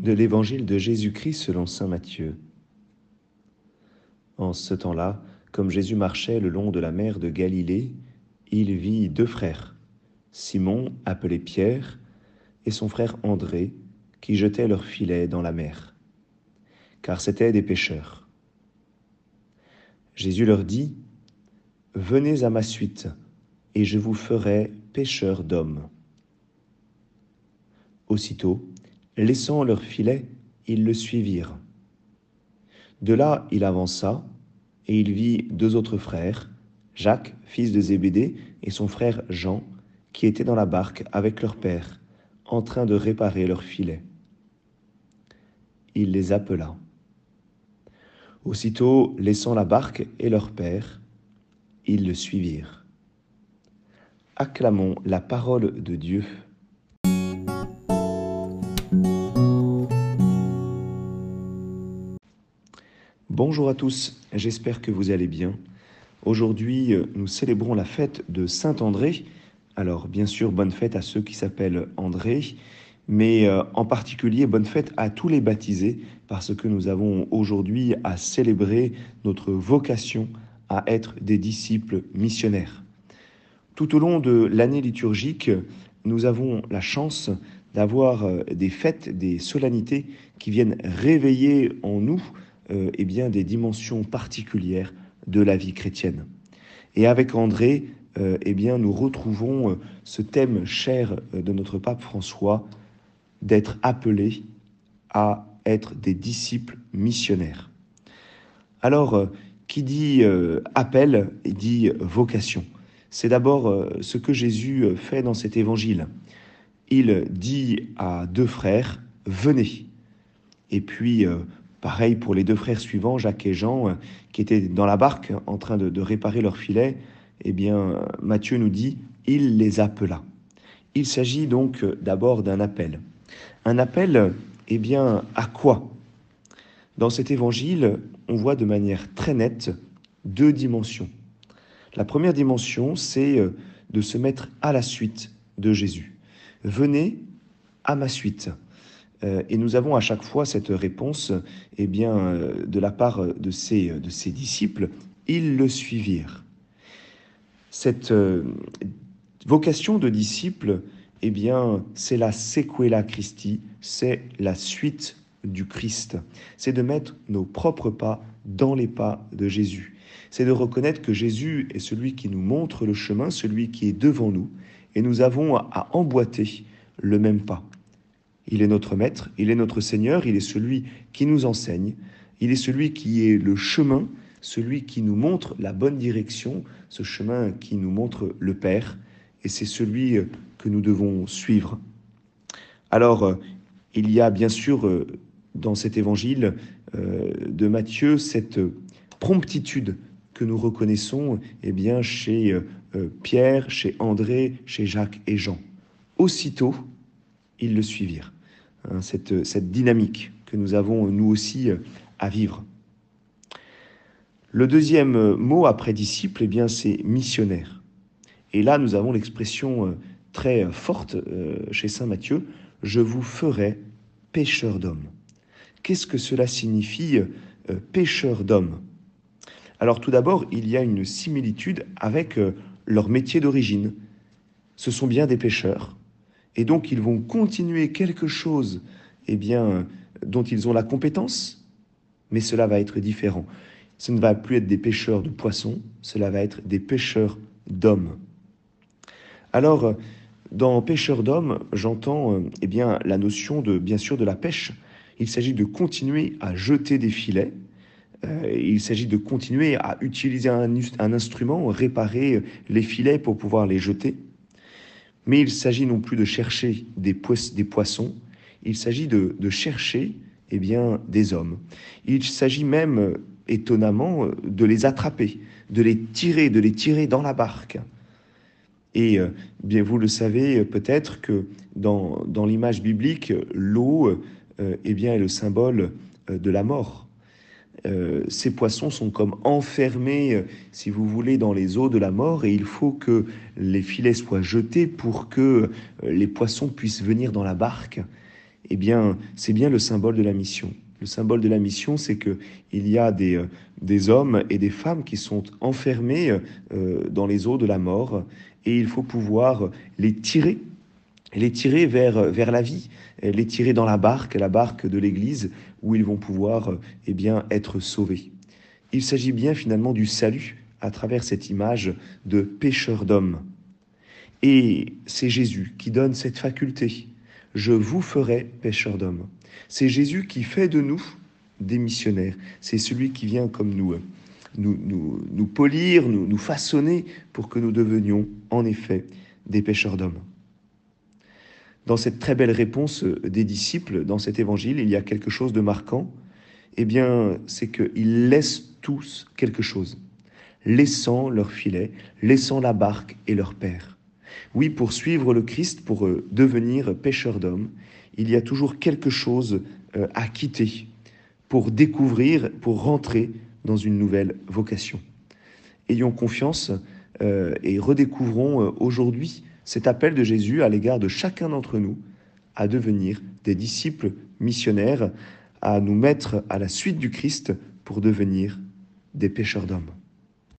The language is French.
de l'évangile de Jésus-Christ selon Saint Matthieu. En ce temps-là, comme Jésus marchait le long de la mer de Galilée, il vit deux frères, Simon, appelé Pierre, et son frère André, qui jetaient leurs filets dans la mer, car c'étaient des pêcheurs. Jésus leur dit, Venez à ma suite, et je vous ferai pêcheurs d'hommes. Aussitôt, laissant leurs filets, ils le suivirent. De là, il avança, et il vit deux autres frères, Jacques, fils de Zébédée, et son frère Jean, qui étaient dans la barque avec leur père, en train de réparer leurs filets. Il les appela. Aussitôt, laissant la barque et leur père, ils le suivirent. Acclamons la parole de Dieu. Bonjour à tous, j'espère que vous allez bien. Aujourd'hui, nous célébrons la fête de Saint André. Alors, bien sûr, bonne fête à ceux qui s'appellent André, mais euh, en particulier, bonne fête à tous les baptisés, parce que nous avons aujourd'hui à célébrer notre vocation à être des disciples missionnaires. Tout au long de l'année liturgique, nous avons la chance d'avoir euh, des fêtes, des solennités qui viennent réveiller en nous euh, eh bien, des dimensions particulières de la vie chrétienne. Et avec André, euh, eh bien, nous retrouvons euh, ce thème cher de notre pape François, d'être appelé à être des disciples missionnaires. Alors, qui dit appel dit vocation. C'est d'abord ce que Jésus fait dans cet évangile. Il dit à deux frères, venez. Et puis, Pareil pour les deux frères suivants, Jacques et Jean, euh, qui étaient dans la barque en train de, réparer leur filet. Eh bien, Matthieu nous dit, il les appela. Il s'agit donc d'abord d'un appel. Un appel, eh bien, à quoi? Dans cet évangile, on voit de manière très nette deux dimensions. La première dimension, c'est euh, de se mettre à la suite de Jésus. Venez à ma suite. Euh, et nous avons à chaque fois cette réponse eh bien, euh, de la part de ses, ses disciples. Ils le suivirent. Cette euh, vocation de disciple, eh bien, c'est la sequela Christi, c'est la suite du Christ. C'est de mettre nos propres pas dans les pas de Jésus. C'est de reconnaître que Jésus est celui qui nous montre le chemin, celui qui est devant nous, et nous avons à emboîter le même pas. Il est notre maître, il est notre Seigneur, il est celui qui nous enseigne, il est celui qui est le chemin, celui qui nous montre la bonne direction, ce chemin qui nous montre le Père, et c'est celui que nous devons suivre. Alors, euh, il y a bien sûr euh, dans cet évangile euh, de Matthieu cette promptitude que nous reconnaissons eh bien, chez Pierre, chez André, chez Jacques et Jean. Aussitôt, ils le suivirent. Hein, cette, dynamique que nous avons nous aussi à vivre. Le deuxième mot après disciple, eh c'est missionnaire. Et là, nous avons l'expression euh, très forte euh, chez Saint Matthieu, je vous ferai pêcheur d'hommes. Qu'est-ce que cela signifie euh, pêcheur d'hommes? Alors tout d'abord, il y a une similitude avec leur métier d'origine. Ce sont bien des pêcheurs, et donc ils vont continuer quelque chose eh bien, dont ils ont la compétence, mais cela va être différent. Ce ne va plus être des pêcheurs de poissons, cela va être des pêcheurs d'hommes. Alors, dans pêcheurs d'hommes, j'entends eh bien la notion de bien sûr de la pêche. Il s'agit de continuer à jeter des filets. Euh, il s'agit de continuer à utiliser un, un instrument, réparer les filets pour pouvoir les jeter. Mais il s'agit non plus de chercher des, poissons, il s'agit de, chercher eh bien, des hommes. Il s'agit même, étonnamment, de les attraper, de les tirer, de les tirer dans la barque. Et euh, bien, vous le savez peut-être que dans, l'image biblique, l'eau euh, eh est le symbole euh, de la mort. Euh, ces poissons sont comme enfermés, euh, si vous voulez, dans les eaux de la mort, et il faut que les filets soient jetés pour que euh, les poissons puissent venir dans la barque. Eh bien, c'est bien le symbole de la mission. Le symbole de la mission, c'est que il y a des, hommes et des femmes qui sont enfermés dans les eaux de la mort et il faut pouvoir les tirer, les tirer vers, vers la vie, les tirer dans la barque, la barque de l'Église, où ils vont pouvoir eh bien, être sauvés. Il s'agit bien finalement du salut à travers cette image de pêcheur d'hommes. Et c'est Jésus qui donne cette faculté. Je vous ferai pêcheur d'hommes. C'est Jésus qui fait de nous des missionnaires. C'est celui qui vient comme nous, nous, nous, nous polir, nous, nous façonner pour que nous devenions en effet des pêcheurs d'hommes. Dans cette très belle réponse des disciples, dans cet évangile, il y a quelque chose de marquant. Eh bien, c'est qu'ils laissent tous quelque chose, laissant leur filet, laissant la barque et leur père. Oui, pour suivre le Christ, pour euh, devenir pêcheur d'hommes, il y a toujours quelque chose euh, à quitter pour découvrir, pour rentrer dans une nouvelle vocation. Ayons confiance euh, et redécouvrons aujourd'hui cet appel de Jésus à l'égard de chacun d'entre nous à devenir des disciples missionnaires, à nous mettre à la suite du Christ pour devenir des pêcheurs d'hommes.